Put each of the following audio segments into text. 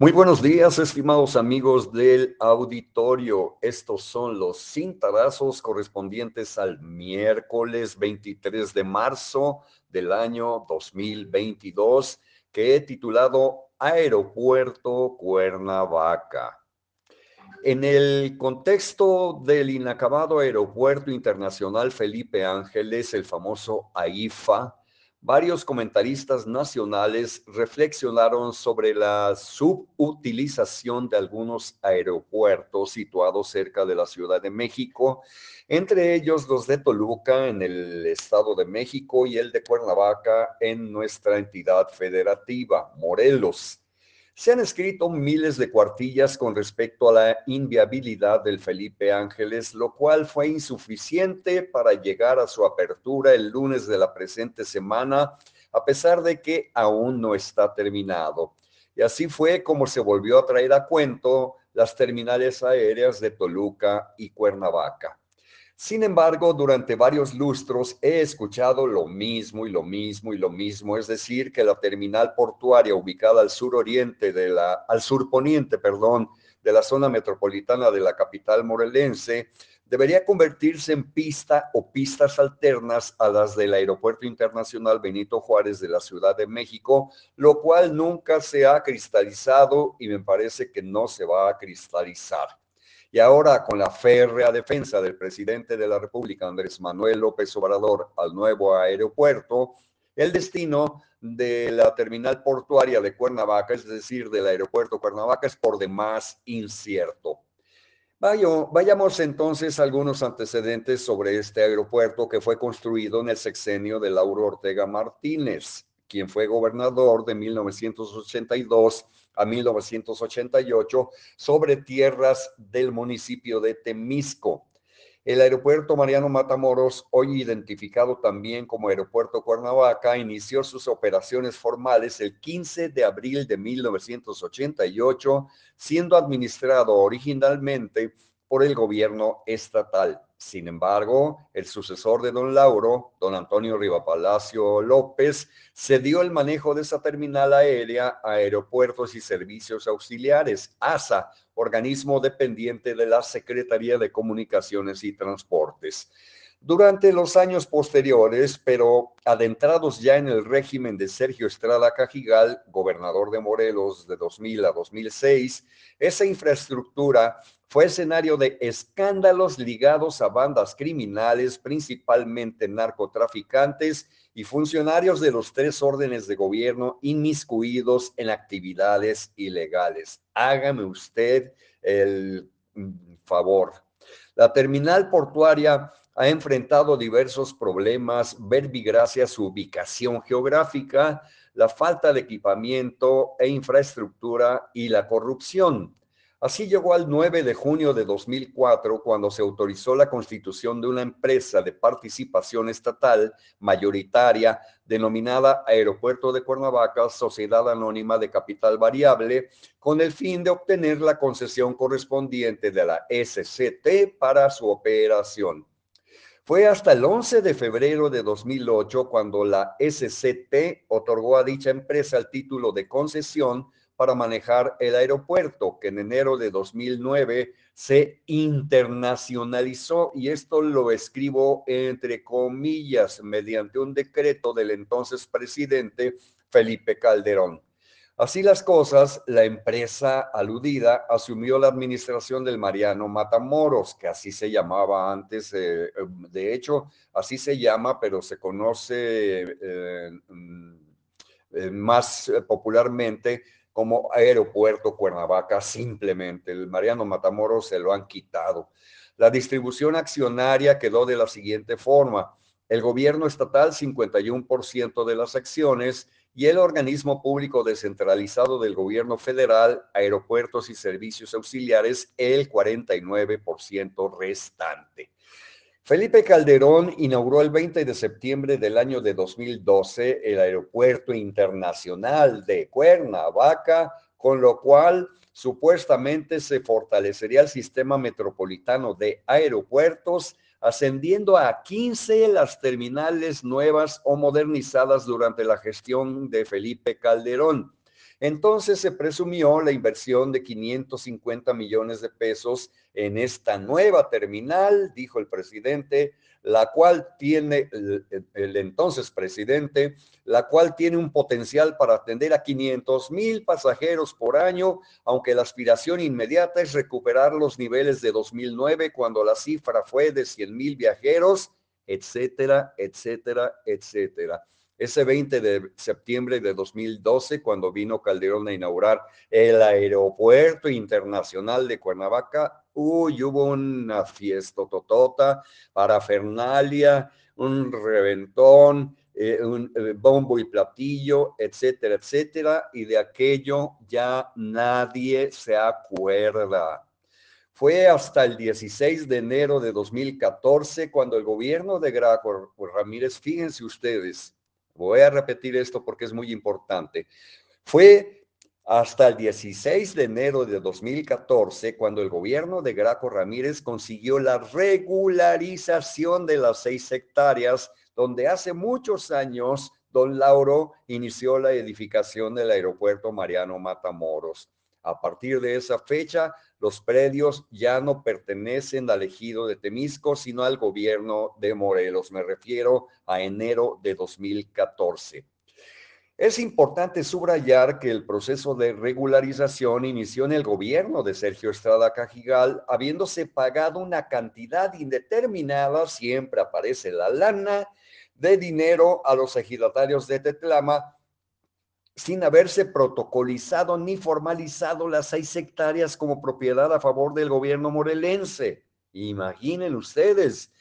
Muy buenos días, estimados amigos del auditorio. Estos son los cintarazos correspondientes al miércoles 23 de marzo del año 2022, que he titulado Aeropuerto Cuernavaca. En el contexto del inacabado Aeropuerto Internacional Felipe Ángeles, el famoso AIFA, varios comentaristas nacionales reflexionaron sobre la subutilización de algunos aeropuertos situados cerca de la Ciudad de México, entre ellos los de Toluca en el Estado de México y el de Cuernavaca en nuestra entidad federativa, Morelos. Se han escrito miles de cuartillas con respecto a la inviabilidad del Felipe Ángeles, lo cual fue insuficiente para llegar a su apertura el lunes de la presente semana, a pesar de que aún no está terminado. Y así fue como se volvió a traer a cuento las terminales aéreas de Toluca y Cuernavaca. Sin embargo, durante varios lustros he escuchado lo mismo y lo mismo y lo mismo, es decir, que la terminal portuaria ubicada al sur oriente de la, al sur poniente, perdón, de la zona metropolitana de la capital morelense, debería convertirse en pista o pistas alternas a las del Aeropuerto Internacional Benito Juárez de la Ciudad de México, lo cual nunca se ha cristalizado y me parece que no se va a cristalizar. Y ahora con la férrea defensa del presidente de la República, Andrés Manuel López Obrador, al nuevo aeropuerto, el destino de la terminal portuaria de Cuernavaca, es decir, del aeropuerto Cuernavaca, es por demás incierto. vayamos entonces a algunos antecedentes sobre este aeropuerto que fue construido en el sexenio de Lauro Ortega Martínez, quien fue gobernador de 1982 a 1988 sobre tierras del municipio de Temisco. El aeropuerto Mariano Matamoros, hoy identificado también como Aeropuerto Cuernavaca, inició sus operaciones formales el 15 de abril de 1988, siendo administrado originalmente por el gobierno estatal. Sin embargo, el sucesor de don Lauro, don Antonio Rivapalacio López, cedió el manejo de esa terminal aérea a Aeropuertos y Servicios Auxiliares, ASA, organismo dependiente de la Secretaría de Comunicaciones y Transportes. Durante los años posteriores, pero adentrados ya en el régimen de Sergio Estrada Cajigal, gobernador de Morelos de 2000 a 2006, esa infraestructura fue escenario de escándalos ligados a bandas criminales, principalmente narcotraficantes y funcionarios de los tres órdenes de gobierno inmiscuidos en actividades ilegales. Hágame usted el favor. La terminal portuaria ha enfrentado diversos problemas, verbigracia su ubicación geográfica, la falta de equipamiento e infraestructura y la corrupción. Así llegó al 9 de junio de 2004 cuando se autorizó la constitución de una empresa de participación estatal mayoritaria denominada Aeropuerto de Cuernavaca, Sociedad Anónima de Capital Variable, con el fin de obtener la concesión correspondiente de la SCT para su operación. Fue hasta el 11 de febrero de 2008 cuando la SCT otorgó a dicha empresa el título de concesión para manejar el aeropuerto, que en enero de 2009 se internacionalizó y esto lo escribo entre comillas mediante un decreto del entonces presidente Felipe Calderón. Así las cosas, la empresa aludida asumió la administración del Mariano Matamoros, que así se llamaba antes, eh, de hecho, así se llama, pero se conoce eh, mm, eh, más popularmente como Aeropuerto Cuernavaca, simplemente. El Mariano Matamoros se lo han quitado. La distribución accionaria quedó de la siguiente forma. El gobierno estatal, 51% de las acciones, y el organismo público descentralizado del gobierno federal, aeropuertos y servicios auxiliares, el 49% restante. Felipe Calderón inauguró el 20 de septiembre del año de 2012 el Aeropuerto Internacional de Cuernavaca, con lo cual supuestamente se fortalecería el sistema metropolitano de aeropuertos, ascendiendo a 15 las terminales nuevas o modernizadas durante la gestión de Felipe Calderón. Entonces se presumió la inversión de 550 millones de pesos en esta nueva terminal, dijo el presidente, la cual tiene, el, entonces presidente, la cual tiene un potencial para atender a 500 mil pasajeros por año, aunque la aspiración inmediata es recuperar los niveles de 2009, cuando la cifra fue de 100 mil viajeros, etcétera, etcétera, etcétera. Ese 20 de septiembre de 2012, cuando vino Calderón a inaugurar el aeropuerto internacional de Cuernavaca, uy, hubo una fiesta totota, parafernalia, un reventón, eh, un eh, bombo y platillo, etcétera, etcétera, y de aquello ya nadie se acuerda. Fue hasta el 16 de enero de 2014 cuando el gobierno de Graco Ramírez, fíjense ustedes, Voy a repetir esto porque es muy importante. Fue hasta el 16 de enero de 2014 cuando el gobierno de Graco Ramírez consiguió la regularización de las seis hectáreas donde hace muchos años don Lauro inició la edificación del aeropuerto Mariano Matamoros. A partir de esa fecha, los predios ya no pertenecen al ejido de Temisco, sino al gobierno de Morelos. Me refiero a enero de 2014. Es importante subrayar que el proceso de regularización inició en el gobierno de Sergio Estrada Cajigal, habiéndose pagado una cantidad indeterminada, siempre aparece la lana, de dinero a los ejidatarios de Tetlama sin haberse protocolizado ni formalizado las seis hectáreas como propiedad a favor del gobierno morelense. Imaginen ustedes,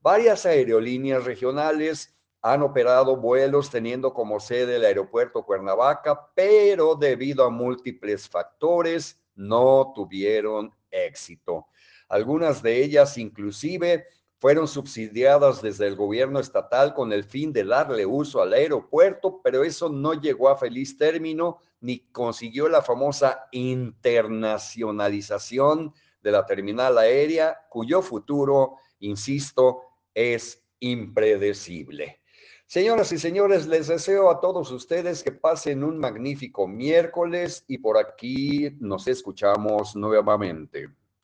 varias aerolíneas regionales han operado vuelos teniendo como sede el aeropuerto Cuernavaca, pero debido a múltiples factores no tuvieron éxito. Algunas de ellas inclusive fueron subsidiadas desde el gobierno estatal con el fin de darle uso al aeropuerto, pero eso no llegó a feliz término ni consiguió la famosa internacionalización de la terminal aérea, cuyo futuro, insisto, es impredecible. Señoras y señores, les deseo a todos ustedes que pasen un magnífico miércoles y por aquí nos escuchamos nuevamente.